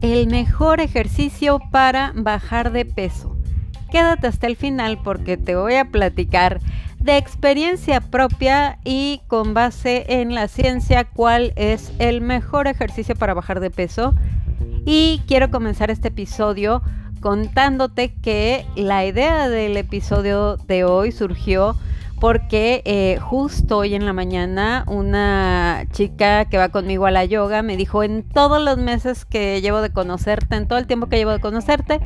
El mejor ejercicio para bajar de peso. Quédate hasta el final porque te voy a platicar de experiencia propia y con base en la ciencia cuál es el mejor ejercicio para bajar de peso. Y quiero comenzar este episodio contándote que la idea del episodio de hoy surgió porque eh, justo hoy en la mañana una chica que va conmigo a la yoga me dijo en todos los meses que llevo de conocerte, en todo el tiempo que llevo de conocerte,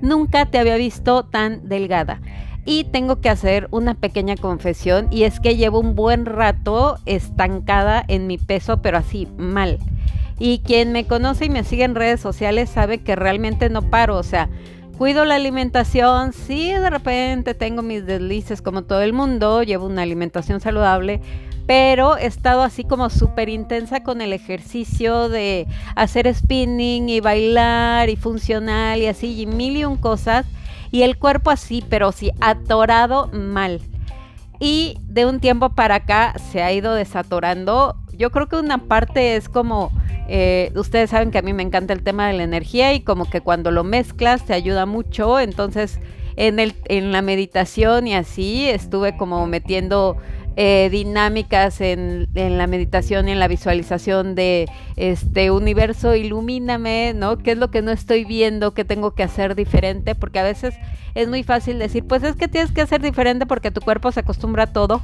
nunca te había visto tan delgada. Y tengo que hacer una pequeña confesión y es que llevo un buen rato estancada en mi peso, pero así mal. Y quien me conoce y me sigue en redes sociales sabe que realmente no paro, o sea, cuido la alimentación, sí de repente tengo mis deslices como todo el mundo, llevo una alimentación saludable, pero he estado así como súper intensa con el ejercicio de hacer spinning y bailar y funcional y así y mil y un cosas y el cuerpo así, pero sí atorado mal. Y de un tiempo para acá se ha ido desatorando. Yo creo que una parte es como eh, ustedes saben que a mí me encanta el tema de la energía y como que cuando lo mezclas te ayuda mucho. Entonces en, el, en la meditación y así estuve como metiendo eh, dinámicas en, en, la meditación y en la visualización de este universo, ilumíname, ¿no? ¿Qué es lo que no estoy viendo? ¿Qué tengo que hacer diferente? Porque a veces es muy fácil decir, pues es que tienes que hacer diferente porque tu cuerpo se acostumbra a todo,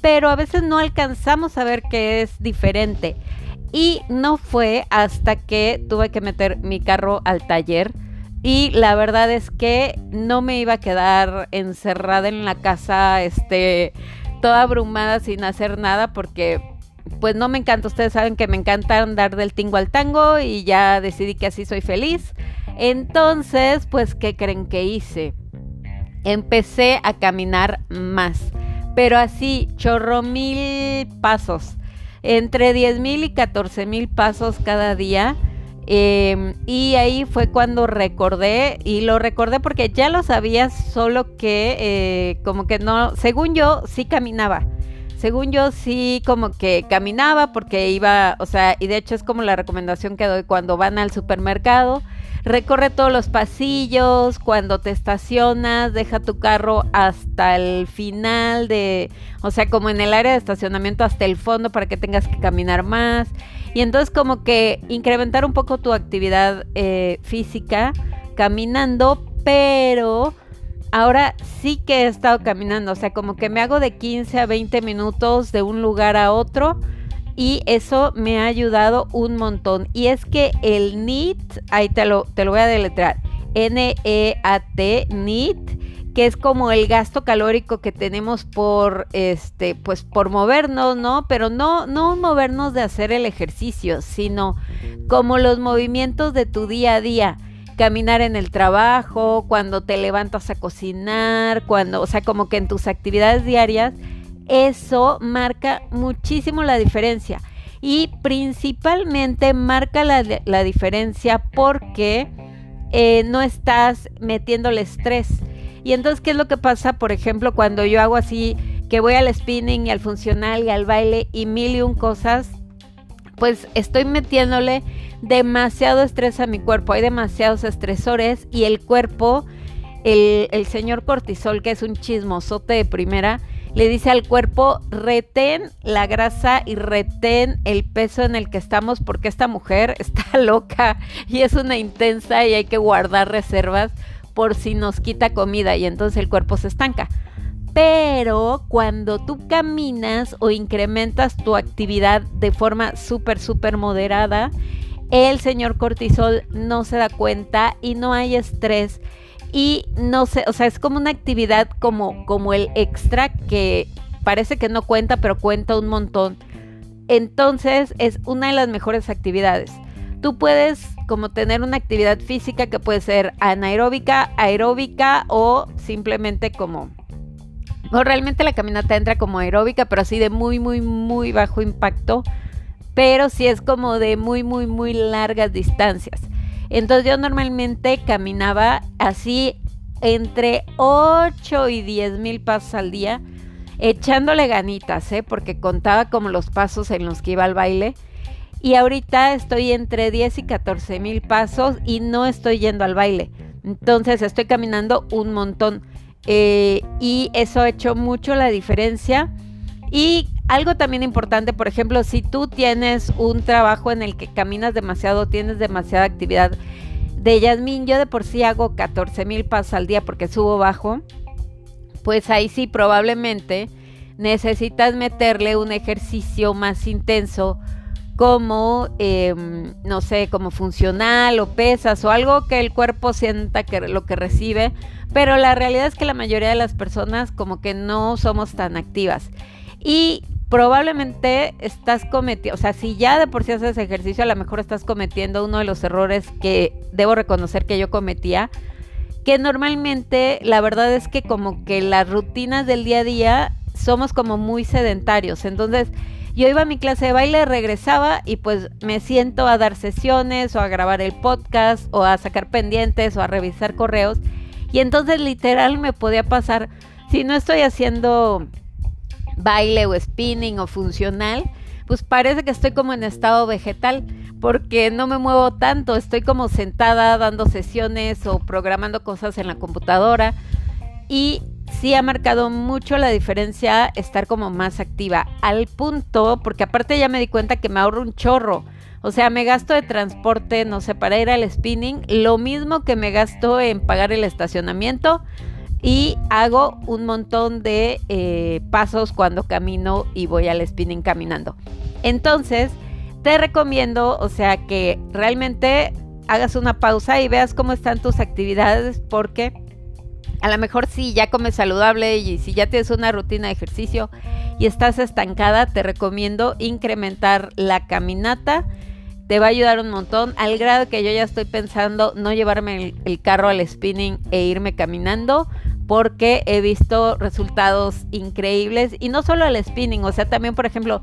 pero a veces no alcanzamos a ver qué es diferente. Y no fue hasta que tuve que meter mi carro al taller. Y la verdad es que no me iba a quedar encerrada en la casa, este, toda abrumada sin hacer nada, porque pues no me encanta. Ustedes saben que me encanta andar del tingo al tango y ya decidí que así soy feliz. Entonces, pues, ¿qué creen que hice? Empecé a caminar más, pero así, chorro mil pasos entre 10 mil y 14 mil pasos cada día. Em, y ahí fue cuando recordé, y lo recordé porque ya lo sabía, solo que eh, como que no, según yo sí caminaba. Según yo sí como que caminaba porque iba, o sea, y de hecho es como la recomendación que doy cuando van al supermercado recorre todos los pasillos, cuando te estacionas, deja tu carro hasta el final de, o sea, como en el área de estacionamiento hasta el fondo para que tengas que caminar más. Y entonces como que incrementar un poco tu actividad eh, física caminando, pero ahora sí que he estado caminando, o sea, como que me hago de 15 a 20 minutos de un lugar a otro y eso me ha ayudado un montón. Y es que el NEAT, ahí te lo, te lo voy a deletrar, N-E-A-T, NEAT, que es como el gasto calórico que tenemos por este pues por movernos, ¿no? Pero no no movernos de hacer el ejercicio, sino como los movimientos de tu día a día, caminar en el trabajo, cuando te levantas a cocinar, cuando, o sea, como que en tus actividades diarias eso marca muchísimo la diferencia. Y principalmente marca la, diferencia porque eh, no estás metiéndole estrés. Y entonces, ¿qué es lo que pasa? Por ejemplo, cuando yo hago así, que voy al spinning y al funcional y al baile y mil y un cosas, pues estoy metiéndole demasiado estrés a mi cuerpo. Hay demasiados estresores y el cuerpo, el, el señor cortisol, que es un chismosote de primera, le dice al cuerpo, retén la grasa y retén el peso en el que estamos porque esta mujer está loca y es una intensa y hay que guardar reservas por si nos quita comida y entonces el cuerpo se estanca. Pero cuando tú caminas o incrementas tu actividad de forma súper, súper moderada, el señor cortisol no se da cuenta y no hay estrés y no sé, o sea, es como una actividad como, como el extra que parece que no cuenta, pero cuenta un montón. Entonces es una de las mejores actividades. Tú puedes como tener una actividad física que puede ser anaeróbica, aeróbica o simplemente como... O realmente la caminata entra como aeróbica, pero así de muy, muy, muy bajo impacto. Pero sí es como de muy, muy, muy largas distancias. Entonces yo normalmente caminaba así entre 8 y 10 mil pasos al día. echándole ganitas, ¿eh? porque contaba como los pasos en los que iba al baile. Y ahorita estoy entre 10 y 14 mil pasos y no estoy yendo al baile. Entonces estoy caminando un montón. Eh, y eso ha hecho mucho la diferencia. Y algo también importante, por ejemplo, si tú tienes un trabajo en el que caminas demasiado, tienes demasiada actividad de Yasmin, yo de por sí hago 14 mil pasos al día porque subo bajo, pues ahí sí probablemente necesitas meterle un ejercicio más intenso como, em, no sé, como funcional o pesas o algo que el cuerpo sienta que lo que recibe, pero la realidad es que la mayoría de las personas como que no somos tan activas. Y probablemente estás cometiendo, o sea, si ya de por sí haces ejercicio, a lo mejor estás cometiendo uno de los errores que debo reconocer que yo cometía, que normalmente la verdad es que como que las rutinas del día a día somos como muy sedentarios, entonces yo iba a mi clase de baile, regresaba y pues me siento a dar sesiones o a grabar el podcast o a sacar pendientes o a revisar correos. Y entonces literal me podía pasar, si no estoy haciendo baile o spinning o funcional, pues parece que estoy como en estado vegetal porque no me muevo tanto, estoy como sentada dando sesiones o programando cosas en la computadora y sí ha marcado mucho la diferencia estar como más activa. Al punto, porque aparte ya me di cuenta que me ahorro un chorro. O sea, me gasto de transporte, no sé, para ir al spinning, lo mismo que me gasto en pagar el estacionamiento y hago un montón de eh, pasos cuando camino y voy al spinning caminando. Entonces, te recomiendo, o sea, que realmente hagas una pausa y veas cómo están tus actividades porque a lo mejor sí, ya comes saludable y si ya tienes una rutina de ejercicio y estás estancada, te recomiendo incrementar la caminata. Te va a ayudar un montón, al grado que yo ya estoy pensando no llevarme el, carro al spinning e irme caminando, porque he visto resultados increíbles y no solo al spinning, o sea, también por ejemplo,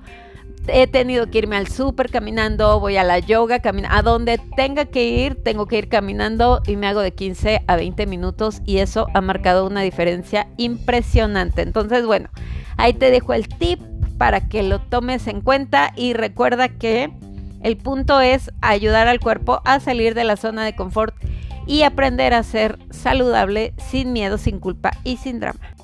he tenido que irme al súper caminando, voy a la yoga, caminando, a donde tenga que ir, tengo que ir caminando y me hago de 15 a 20 minutos y eso ha marcado una diferencia impresionante. Entonces, bueno, ahí te dejo el tip para que lo tomes en cuenta y recuerda que el punto es ayudar al cuerpo a salir de la zona de confort y aprender a ser saludable sin miedo, sin culpa y sin drama.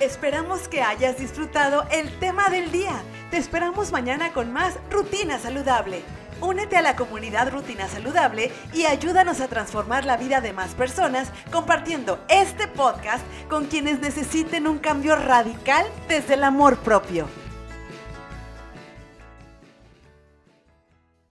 Esperamos que hayas disfrutado el tema del día. Te esperamos mañana con más Rutina Saludable. Únete a la comunidad Rutina Saludable y ayúdanos a transformar la vida de más personas compartiendo este podcast con quienes necesiten un cambio radical desde el amor propio.